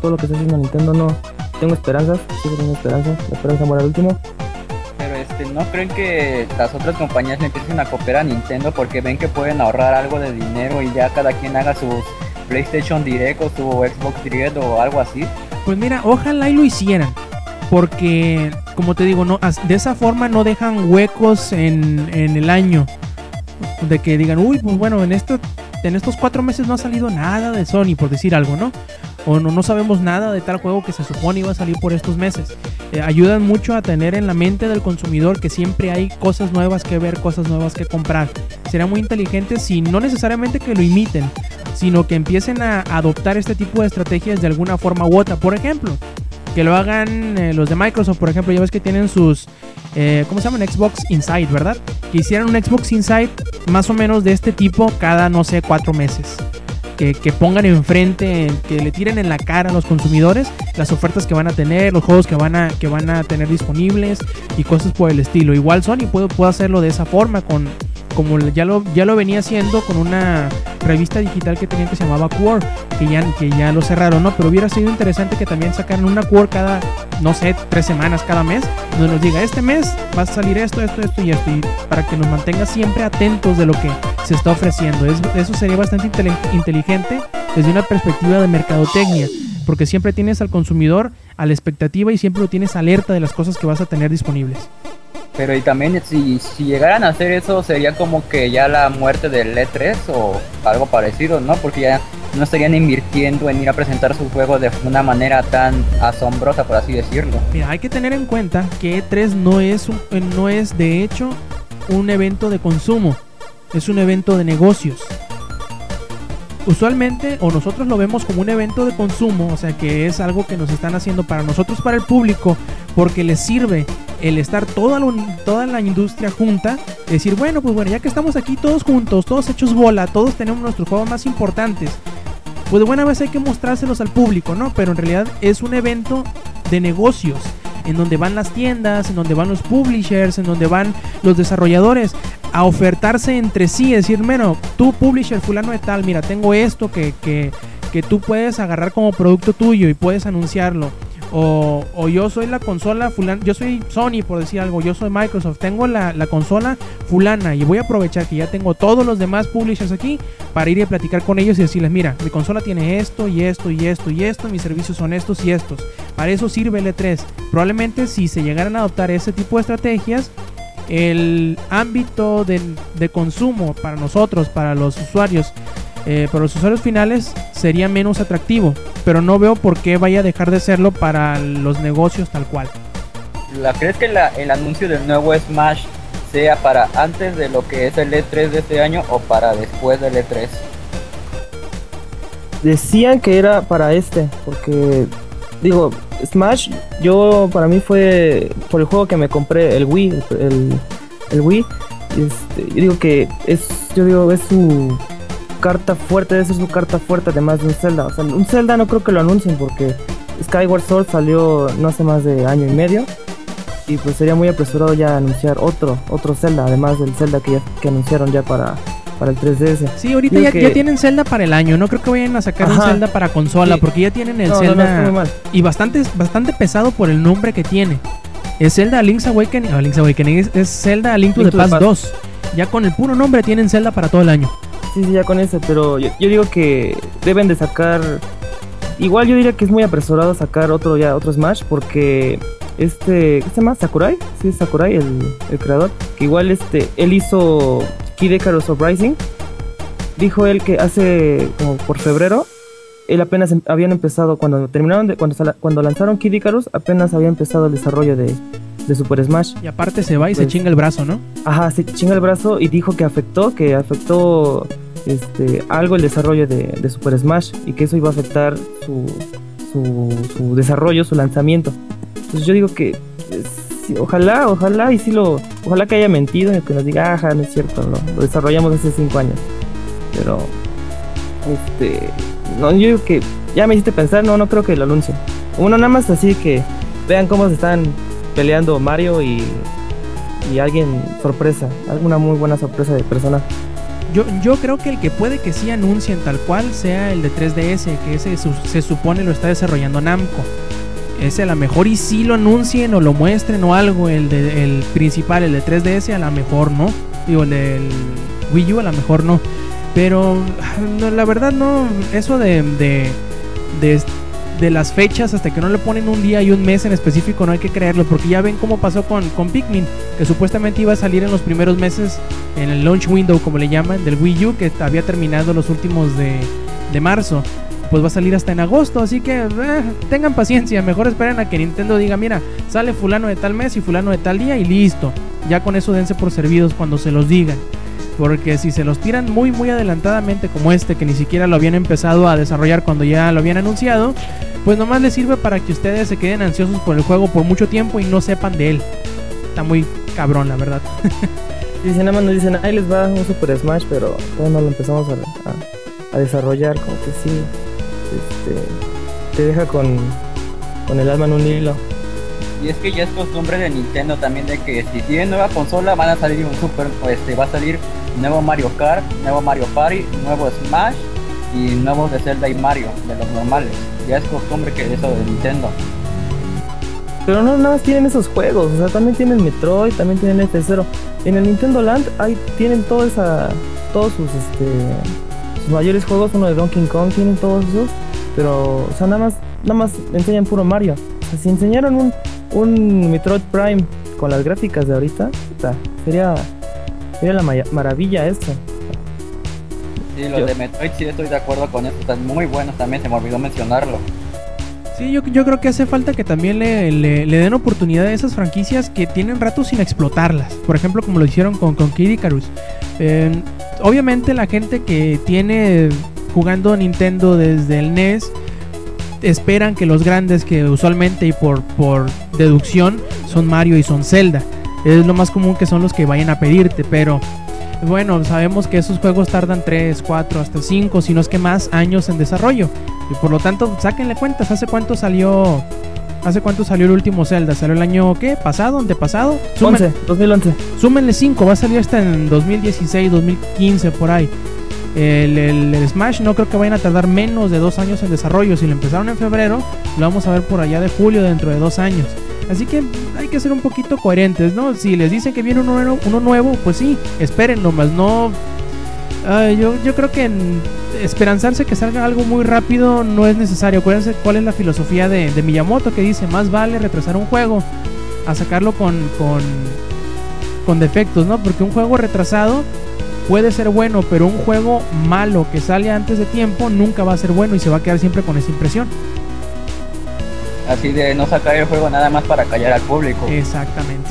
Todo lo que está haciendo Nintendo, no. Tengo esperanzas, sigo tengo esperanzas. La esperanza muere al último. Pero este, ¿no creen que las otras compañías le empiecen a cooperar a Nintendo porque ven que pueden ahorrar algo de dinero y ya cada quien haga sus PlayStation Direct o su Xbox Direct o algo así? Pues mira, ojalá y lo hicieran. Porque, como te digo, no, de esa forma no dejan huecos en, en el año. De que digan, uy, pues bueno, en, esto, en estos cuatro meses no ha salido nada de Sony, por decir algo, ¿no? O no, no sabemos nada de tal juego que se supone iba a salir por estos meses. Eh, ayudan mucho a tener en la mente del consumidor que siempre hay cosas nuevas que ver, cosas nuevas que comprar. Será muy inteligente si no necesariamente que lo imiten, sino que empiecen a adoptar este tipo de estrategias de alguna forma u otra. Por ejemplo, que lo hagan eh, los de Microsoft, por ejemplo, ya ves que tienen sus, eh, ¿cómo se llaman? Xbox Inside, ¿verdad? Que hicieran un Xbox Inside más o menos de este tipo cada, no sé, cuatro meses. Que, que pongan enfrente, que le tiren en la cara a los consumidores las ofertas que van a tener, los juegos que van a, que van a tener disponibles y cosas por el estilo. Igual Sony puede, puede hacerlo de esa forma con, como ya lo, ya lo venía haciendo con una revista digital que tenían que se llamaba Quor, que ya, que ya lo cerraron, ¿no? Pero hubiera sido interesante que también sacaran una Quor cada, no sé, tres semanas cada mes, donde nos diga, este mes va a salir esto, esto, esto y esto, y para que nos mantenga siempre atentos de lo que se está ofreciendo. Es- eso sería bastante inteligente desde una perspectiva de mercadotecnia, porque siempre tienes al consumidor a la expectativa y siempre lo tienes alerta de las cosas que vas a tener disponibles. Pero y también si, si llegaran a hacer eso sería como que ya la muerte del E3 o algo parecido, ¿no? Porque ya no estarían invirtiendo en ir a presentar sus juegos de una manera tan asombrosa, por así decirlo. Mira, hay que tener en cuenta que E3 no es, un- eh, no es de hecho un evento de consumo, es un evento de negocios. Usualmente, o nosotros lo vemos como un evento de consumo, o sea que es algo que nos están haciendo para nosotros, para el público, porque les sirve el estar toda la, toda la industria junta, decir, bueno, pues bueno, ya que estamos aquí todos juntos, todos hechos bola, todos tenemos nuestros juegos más importantes, pues de buena vez hay que mostrárselos al público, ¿no? Pero en realidad es un evento de negocios, en donde van las tiendas, en donde van los publishers, en donde van los desarrolladores a ofertarse entre sí, decir, bueno, tú publisher fulano de tal, mira, tengo esto que, que, que tú puedes agarrar como producto tuyo y puedes anunciarlo. O, yo soy la consola fulana, yo soy Sony por decir algo, yo soy Microsoft, tengo la, la consola fulana y voy a aprovechar que ya tengo todos los demás publishers aquí para ir a platicar con ellos y decirles, mira, mi consola tiene esto y esto y esto y esto, mis servicios son estos y estos. Para eso sirve el E3. Probablemente si se llegaran a adoptar ese tipo de estrategias, el ámbito de, de consumo para nosotros, para los usuarios, eh, para los usuarios finales sería menos atractivo, pero no veo por qué vaya a dejar de serlo para los negocios tal cual. ¿La crees que la- el anuncio del nuevo Smash sea para antes de lo que es el E3 de este año o para después del E E3? Decían que era para este, porque digo, Smash, yo para mí fue por el juego que me compré, el Wii, el, el Wii. Este, yo digo que es, yo digo, es su carta fuerte, debe ser su carta fuerte además de un Zelda. O sea, un Zelda no creo que lo anuncien porque Skyward Sword salió no hace más de año y medio. Y pues sería muy apresurado ya anunciar otro, otro Zelda, además del Zelda que, ya, que anunciaron ya para, para el 3DS. Sí, ahorita ya, que- ya tienen Zelda para el año, no creo que vayan a sacar un Ajá. Zelda para consola, Sí. porque ya tienen el No, no, no, Zelda muy mal. y bastante, bastante pesado por el nombre que tiene. Es Zelda Link's Awakening, no, Link's Awakening es, es Zelda Link to Link the the Past. 2. Ya con el puro nombre tienen Zelda para todo el año. Sí, sí, ya con eso, pero yo, yo digo que deben de sacar. Igual yo diría que es muy apresurado sacar otro ya otro Smash porque este, ¿qué se llama? Sakurai, sí, es Sakurai el, el creador, que igual este él hizo Kid Icarus Uprising. Dijo él que hace como por febrero él apenas em- habían empezado cuando terminaron de cuando cuando lanzaron Kid Icarus apenas había empezado el desarrollo de, de Super Smash. Y aparte se va y se Pues- chinga el brazo, ¿no? Ajá, se chinga el brazo y dijo que afectó, que afectó este, algo el desarrollo de, de Super Smash y que eso iba a afectar su, su, su desarrollo, su lanzamiento. Entonces yo digo que sí, ojalá, ojalá y sí lo, ojalá que haya mentido y que nos diga, ajá, no es cierto, lo desarrollamos hace cinco años. Pero, este, no, yo digo que ya me hiciste pensar, no, no creo que lo anuncien. Uno nada más así que vean cómo se están peleando Mario y, y alguien sorpresa, alguna muy buena sorpresa de persona. Yo, yo creo que el que puede que sí anuncien tal cual sea el de 3DS, que ese su- se supone lo está desarrollando Namco. Ese a lo mejor y sí lo anuncien o lo muestren o algo, el, de, el principal, el de 3DS a lo mejor no. Digo, el del Wii U a lo mejor no. Pero no, la verdad no, eso de, de, de las fechas hasta que no le ponen un día y un mes en específico no hay que creerlo, porque ya ven cómo pasó con, con Pikmin, que supuestamente iba a salir en los primeros meses en el launch window, como le llaman, del Wii U, que había terminado los últimos de, de marzo. Pues va a salir hasta en agosto, así que eh, tengan paciencia, mejor esperen a que Nintendo diga, mira, sale fulano de tal mes y fulano de tal día y listo. Ya con eso dense por servidos cuando se los digan. Porque si se los tiran muy muy adelantadamente como este, que ni siquiera lo habían empezado a desarrollar cuando ya lo habían anunciado, pues nomás les sirve para que ustedes se queden ansiosos por el juego por mucho tiempo y no sepan de él. Está muy cabrón, la verdad. Dicen, nada más nos dicen, ahí les va un Super Smash, pero todavía no lo empezamos a, a- a desarrollar, como que sí, este, te deja con, con el alma en un hilo. Y es que ya es costumbre de Nintendo también de que si tienen nueva consola van a salir un super, este, va a salir nuevo Mario Kart, nuevo Mario Party, nuevo Smash y nuevos de Zelda y Mario, de los normales. Ya es costumbre que eso de Nintendo. Pero no nada más tienen esos juegos, o sea, también tienen Metroid, también tienen F0. En el Nintendo Land ahí tienen toda esa, todos sus este sus mayores juegos, uno de Donkey Kong, tienen todos esos, pero o sea, nada más nada más enseñan puro Mario. O sea, si enseñaron un, un Metroid Prime con las gráficas de ahorita, puta, sería sería la maravilla esto. Sí, los Yo- de Metroid sí estoy de acuerdo con eso, están muy buenos también, se me olvidó mencionarlo. Sí, yo, yo creo que hace falta que también le, le- le den oportunidad a esas franquicias que tienen rato sin explotarlas. Por ejemplo, como lo hicieron con, con Kid Icarus. Eh, obviamente la gente que tiene jugando Nintendo desde el NES esperan que los grandes que usualmente y por, por deducción son Mario y son Zelda. Es lo más común que son los que vayan a pedirte, pero bueno, sabemos que esos juegos tardan 3, 4, hasta 5, si no es que más años en desarrollo. Y por lo tanto, sáquenle cuentas, ¿hace cuánto salió? ¿Hace cuánto salió el último Zelda? ¿Salió el año qué? ¿Pasado? ¿Antepasado? Sumen- 11, 2011. súmenle 5, va a salir hasta en 2016, 2015, por ahí. El, el- el Smash no creo que vayan a tardar menos de dos años en desarrollo. Si lo empezaron en febrero, lo vamos a ver por allá de julio dentro de dos años. Así que hay que ser un poquito coherentes, ¿no? Si les dicen que viene uno nuevo, uno nuevo pues sí, esperen nomás, no... Ay, yo, yo creo que esperanzarse que salga algo muy rápido no es necesario. Acuérdense cuál es la filosofía de, de Miyamoto que dice, más vale retrasar un juego a sacarlo con, con, con defectos, ¿no? Porque un juego retrasado puede ser bueno, pero un juego malo que sale antes de tiempo nunca va a ser bueno y se va a quedar siempre con esa impresión. Así de no sacar el juego nada más para callar al público. Exactamente.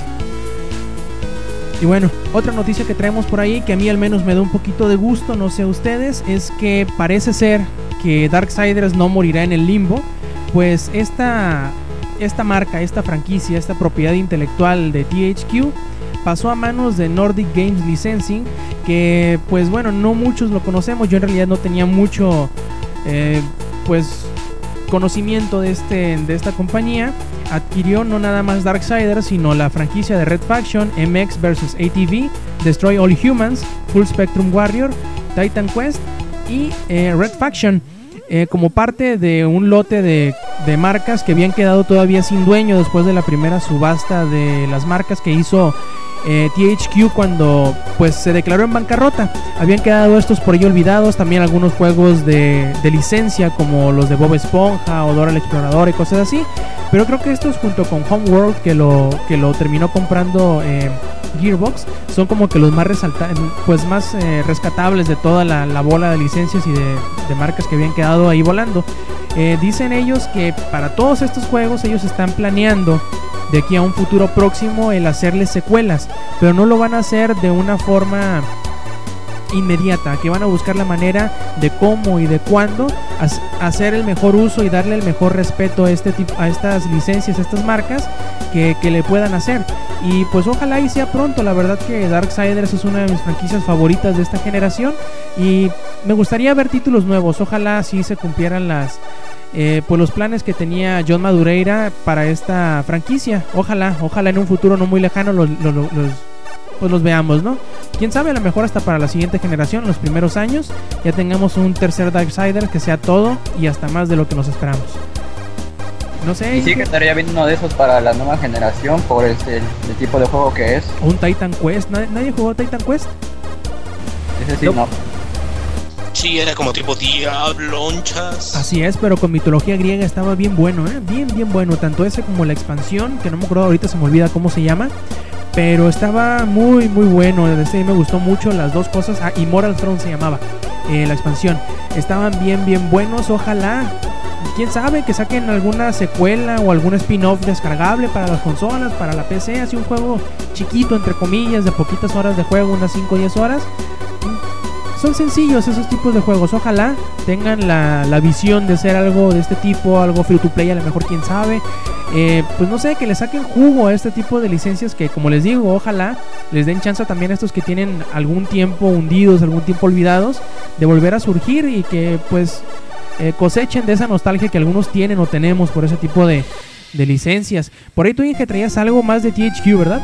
Y bueno, otra noticia que traemos por ahí que a mí al menos me da un poquito de gusto, no sé ustedes, es que parece ser que Darksiders no morirá en el limbo, pues esta, esta marca, esta franquicia, esta propiedad intelectual de THQ pasó a manos de Nordic Games Licensing, que pues bueno, no muchos lo conocemos, yo en realidad no tenía mucho eh, pues conocimiento de, este, de esta compañía, adquirió no nada más Darksiders, sino la franquicia de Red Faction, MX vs ATV, Destroy All Humans, Full Spectrum Warrior, Titan Quest y eh, Red Faction. eh, como parte de un lote de, de marcas que habían quedado todavía sin dueño después de la primera subasta de las marcas que hizo eh, THQ cuando pues se declaró en bancarrota. Habían quedado estos por ello olvidados, también algunos juegos de, de licencia como los de Bob Esponja o Dora el Explorador y cosas así. Pero creo que estos junto con Homeworld que lo, que lo terminó comprando eh, Gearbox son como que los más resalta pues más eh, rescatables de toda la, la bola de licencias y de, de marcas que habían quedado ahí volando. Eh, dicen ellos que para todos estos juegos ellos están planeando de aquí a un futuro próximo el hacerles secuelas, pero no lo van a hacer de una forma inmediata, que van a buscar la manera de cómo y de cuándo hacer el mejor uso y darle el mejor respeto a este tipo a estas licencias, a estas marcas que, que le puedan hacer. Y pues ojalá y sea pronto, la verdad que Darksiders es una de mis franquicias favoritas de esta generación y me gustaría ver títulos nuevos, ojalá sí se cumplieran las eh, pues los planes que tenía John Madureira para esta franquicia. Ojalá, ojalá en un futuro no muy lejano los, los- los- pues los veamos, ¿no? Quién sabe, a lo mejor hasta para la siguiente generación, los primeros años, ya tengamos un tercer Darksiders que sea todo y hasta más de lo que nos esperamos. No sé, Y sí que estaría bien uno de esos para la nueva generación por este, el, el tipo de juego que es. un Titan Quest. ¿Nadie, nadie jugó Titan Quest? Ese sí, No. no. Sí, era como tipo diablonchas. Así es, pero con mitología griega estaba bien bueno, ¿eh? Bien, bien bueno. Tanto ese como la expansión, que no me acuerdo ahorita, se me olvida cómo se llama. Pero estaba muy, muy bueno. Ese me gustó mucho las dos cosas. Ah, Immortal Throne se llamaba eh, la expansión. Estaban bien, bien buenos. Ojalá, quién sabe, que saquen alguna secuela o algún spin-off descargable para las consolas, para la PC. Así un juego chiquito, entre comillas, de poquitas horas de juego, unas 5 o 10 horas. Son sencillos esos tipos de juegos. Ojalá tengan la, la visión de ser algo de este tipo, algo free to play, a lo mejor quién sabe. Eh, pues no sé, que le saquen jugo a este tipo de licencias que, como les digo, ojalá les den chance también a estos que tienen algún tiempo hundidos, algún tiempo olvidados, de volver a surgir y que pues eh, cosechen de esa nostalgia que algunos tienen o tenemos por ese tipo de, de licencias. Por ahí tú que traías algo más de THQ, ¿verdad?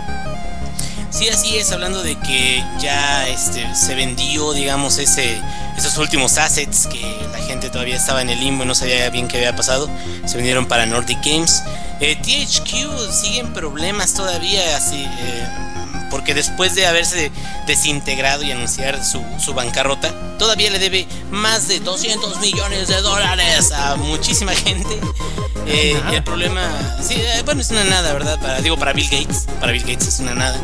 Sí, así es, hablando de que ya este, se vendió, digamos, ese, esos últimos assets que la gente todavía estaba en el limbo y no sabía bien qué había pasado, se vendieron para Nordic Games. Eh, THQ siguen problemas todavía, así, eh, porque después de haberse desintegrado y anunciar su, su, bancarrota, todavía le debe más de 200 millones de dólares a muchísima gente. Eh, el problema, sí, eh, bueno, es una nada, ¿verdad? Para, digo, para Bill Gates, para Bill Gates es una nada.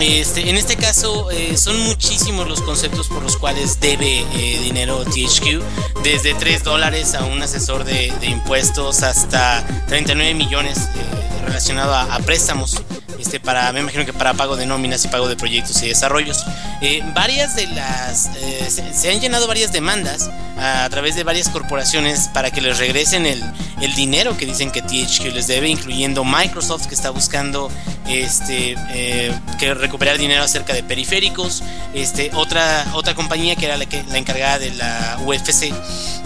Este, en este caso, eh, son muchísimos los conceptos por los cuales debe eh, dinero THQ, desde 3 dólares a un asesor de, de impuestos hasta 39 millones eh, relacionado a, a préstamos este, para, me imagino que para pago de nóminas y pago de proyectos y desarrollos. Eh, varias de las, eh, se, se, han llenado varias demandas a, a, través de varias corporaciones para que les regresen el, el, dinero que dicen que THQ les debe, incluyendo Microsoft que está buscando este, eh, que recuperar dinero acerca de periféricos, este, otra, otra compañía que era la, que, la encargada de la UFC,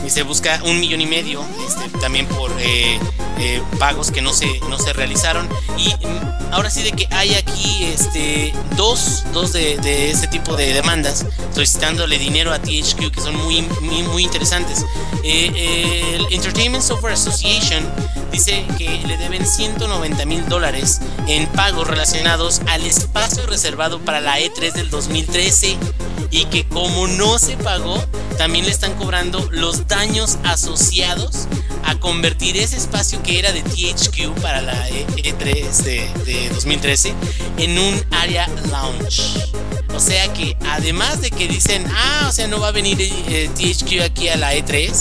se busca un millón y medio este, también por eh, eh, pagos que no se, no se realizaron y ahora sí de que hay aquí este, dos, dos de, de este tipo de demandas solicitándole dinero a THQ que son muy, muy, muy interesantes. Eh, el Entertainment Software Association dice que le deben 190 mil dólares en pagos relacionados al espacio reservado para la E3 del 2013 y que como no se pagó, también le están cobrando los daños asociados a convertir ese espacio que era de THQ para la E3 de, de 2013 en un área lounge. O sea que además de que dicen, ah, o sea, no va a venir eh, THQ aquí a la E3,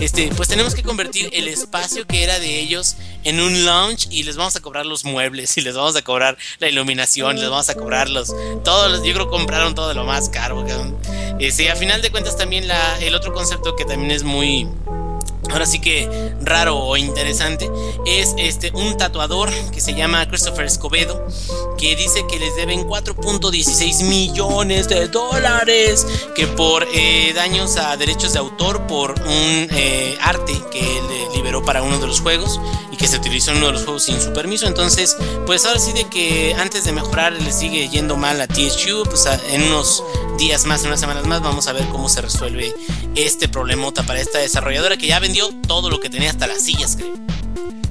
este, pues tenemos que convertir el espacio que era de ellos en un lounge y les vamos a cobrar los muebles y les vamos a cobrar la iluminación, les vamos a cobrar los, todos yo creo que compraron todo lo más caro. Este, a final de cuentas también la, el otro concepto que también es muy ahora sí que raro o interesante es este un tatuador que se llama Christopher Escobedo que dice que les deben 4.16 millones de dólares que por eh, daños a derechos de autor por un eh, arte que le liberó para uno de los juegos y que se utilizó en uno de los juegos sin su permiso. Entonces pues ahora sí de que antes de mejorar le sigue yendo mal a THQ pues en unos días más unas semanas más vamos a ver cómo se resuelve este problemota para esta desarrolladora que ya vendió todo lo que tenía hasta las sillas, creo.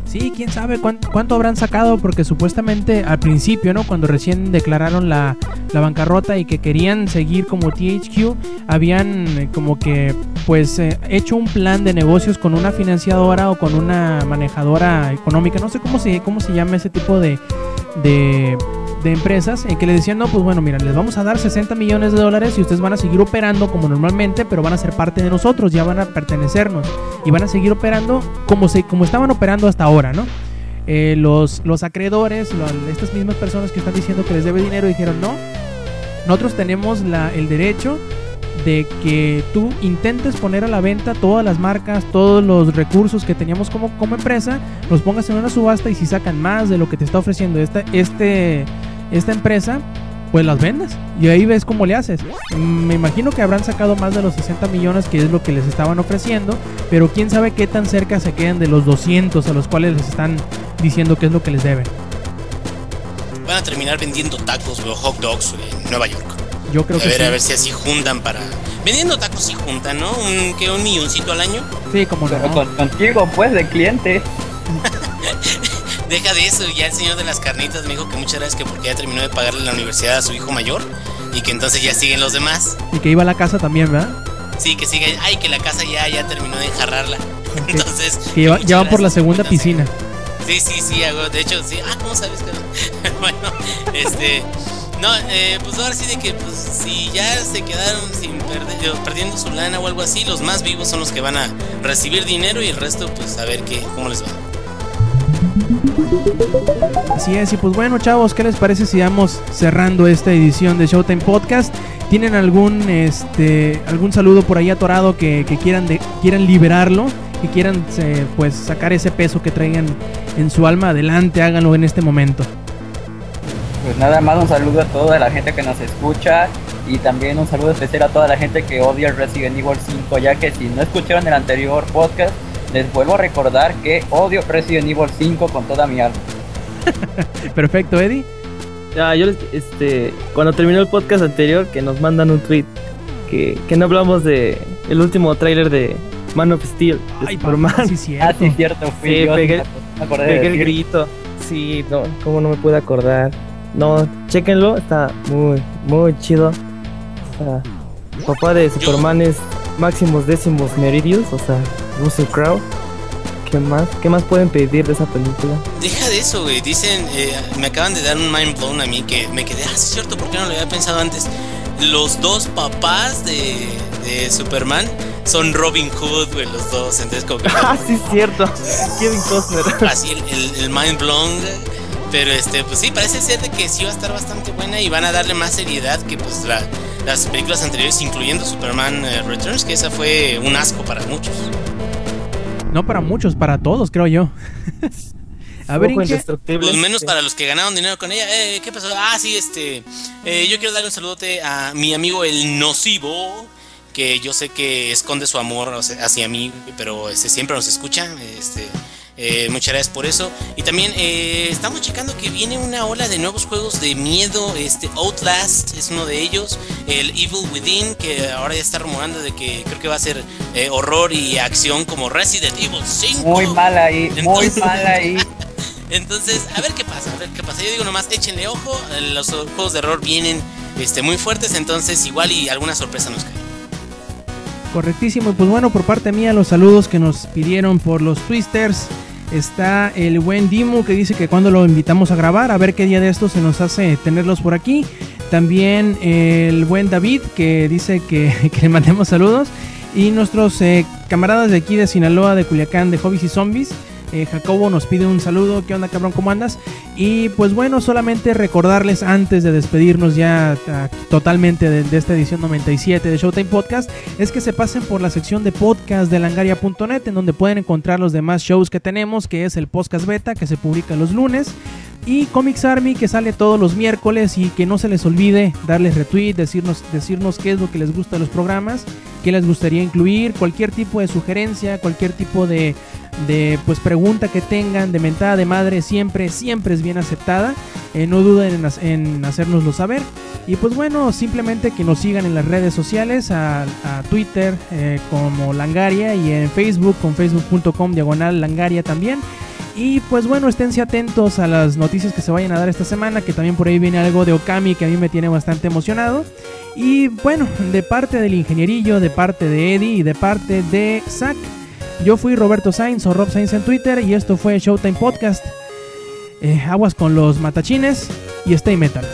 Sí, quién sabe cuánto, cuánto, habrán sacado, porque supuestamente al principio, ¿no? Cuando recién declararon la, bancarrota y que querían seguir como THQ, habían eh, como que pues eh, hecho un plan de negocios con una financiadora o con una manejadora económica, no sé cómo se, cómo se llama ese tipo de empresas en que le decían, no, pues bueno, mira, les vamos a dar 60 millones de dólares y ustedes van a seguir operando como normalmente, pero van a ser parte de nosotros, ya van a pertenecernos y van a seguir operando como, se, como estaban operando hasta ahora, ¿no? Eh, los, los acreedores, lo, estas mismas personas que están diciendo que les debe dinero, dijeron, no, nosotros tenemos la, el derecho de que tú intentes poner a la venta todas las marcas, todos los recursos que teníamos como, como empresa, los pongas en una subasta y si sacan más de lo que te está ofreciendo esta, este, esta empresa, pues las vendes. Y ahí ves cómo le haces. Me imagino que habrán sacado más de los 60 millones, que es lo que les estaban ofreciendo, pero quién sabe qué tan cerca se queden de los 200 a los cuales les están diciendo qué es lo que les deben. Van a terminar vendiendo tacos o hot dogs en Nueva York. Yo creo a que ver, sí. a ver si así juntan para. Vendiendo tacos sí juntan, ¿no? Un, que un milloncito al año. Sí, como no. con- contigo, pues, de cliente. Deja de eso, ya el señor de las carnitas me dijo que muchas gracias que porque ya terminó de pagarle la universidad a su hijo mayor y que entonces ya siguen los demás. Y que iba a la casa también, ¿verdad? Sí, que sigue, ay, que la casa ya, ya terminó de enjarrarla. Entonces. Que ya, ya van por la segunda Entonces, piscina. Sí, sí, sí, hago- de hecho, sí. Ah, ¿cómo sabes que Bueno, este. No, eh, pues ahora sí de que, pues, si ya se quedaron sin perder, perdiendo su lana o algo así, los más vivos son los que van a recibir dinero y el resto, pues, a ver qué, cómo les va. Así es, y pues bueno, chavos, ¿qué les parece si vamos cerrando esta edición de Showtime Podcast? ¿Tienen algún este algún saludo por ahí atorado que, que quieran de- quieran liberarlo? Que quieran eh, pues sacar ese peso que traigan en su alma, adelante, háganlo en este momento. Pues nada más un saludo a toda la gente que nos escucha y también un saludo especial a toda la gente que odia el Resident Evil 5, ya que si no escucharon el anterior podcast, les vuelvo a recordar que odio Resident Evil 5 con toda mi alma. Perfecto, Eddie. Ya, yo les- este, cuando terminó el podcast anterior, que nos mandan un tweet que, que no hablamos de el último tráiler de Man of Steel, de Ay, Superman. papá, sí, cierto. Ah, sí, cierto, fui Sí, yo, pegué- me acordé de Pegué el decir. grito. Sí, no, cómo no me puedo acordar. No, chéquenlo, está muy, muy chido. O sea, el papá de Superman es Máximos Décimos Meridius, o sea, Russell Crowe. ¿Qué más? ¿Qué más pueden pedir de esa película? Deja de eso, güey. Dicen, eh, me acaban de dar un mind blown a mí que me quedé, ah, sí es cierto, ¿por qué no lo había pensado antes? Los dos papás de, de Superman son Robin Hood, güey, los dos. Entonces, como que Ah, sí, es cierto. Kevin Costner. así el, el, el mind blown. Pero este, pues sí, parece ser de que sí va a estar bastante buena y van a darle más seriedad que pues la- las películas anteriores, incluyendo Superman eh, Returns, que esa fue un asco para muchos. No para muchos, para todos, creo yo. A ver, Ojo ¿en qué? indestructible. Pues menos para los que ganaron dinero con ella. Eh, ¿Qué pasó? Ah, sí, este. eh, yo quiero darle un saludote a mi amigo el Nocivo. Que yo sé que esconde su amor hacia mí, pero este, siempre nos escucha. Este, eh, muchas gracias por eso. Y también eh, estamos checando que viene una ola de nuevos juegos de miedo. Este Outlast es uno de ellos. El Evil Within, que ahora ya está rumorando de que creo que va a ser eh, horror y acción como Resident Evil 5. Muy mal ahí, muy mal ahí. Entonces, a ver qué pasa, a ver qué pasa. Yo digo nomás, échenle ojo, los juegos de error vienen este, muy fuertes, entonces igual y alguna sorpresa nos cae. Correctísimo. Y pues bueno, por parte mía, los saludos que nos pidieron por los twisters. Está el buen Dimu que dice que cuando lo invitamos a grabar, a ver qué día de esto se nos hace tenerlos por aquí. También el buen David que dice que, que le mandemos saludos. Y nuestros eh, camaradas de aquí de Sinaloa, de Culiacán, de Hobbies y Zombies. Eh, Jacobo nos pide un saludo. ¿Qué onda, cabrón? ¿Cómo andas? Y pues bueno, solamente recordarles antes de despedirnos ya ah, totalmente de, esta edición 97 de Showtime Podcast, es que se pasen por la sección de podcast de langaria.net, en donde pueden encontrar los demás shows que tenemos, que es el podcast beta, que se publica los lunes. Y Comics Army que sale todos los miércoles y que no se les olvide darles retweet, decirnos, decirnos qué es lo que les gusta de los programas, qué les gustaría incluir, cualquier tipo de sugerencia, cualquier tipo de, de pues pregunta que tengan, de mentada de madre, siempre, siempre es bien aceptada. Eh, no duden en, en saber. Y pues bueno, simplemente que nos sigan en las redes sociales, a, a Twitter eh, como Langaria y en Facebook con facebook.com diagonal Langaria también. Y pues bueno, esténse atentos a las noticias que se vayan a dar esta semana, que también por ahí viene algo de Okami que a mí me tiene bastante emocionado. Y bueno, de parte del ingenierillo, de parte de Eddie y de parte de Zack, yo fui Roberto Sainz o Rob Sainz en Twitter y esto fue Showtime Podcast. Eh, aguas con los matachines y stay metal.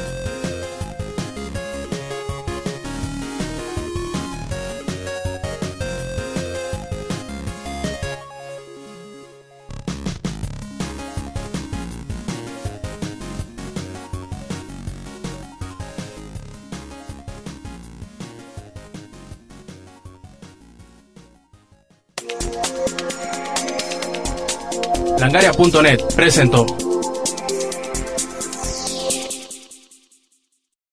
Langaria.net presentó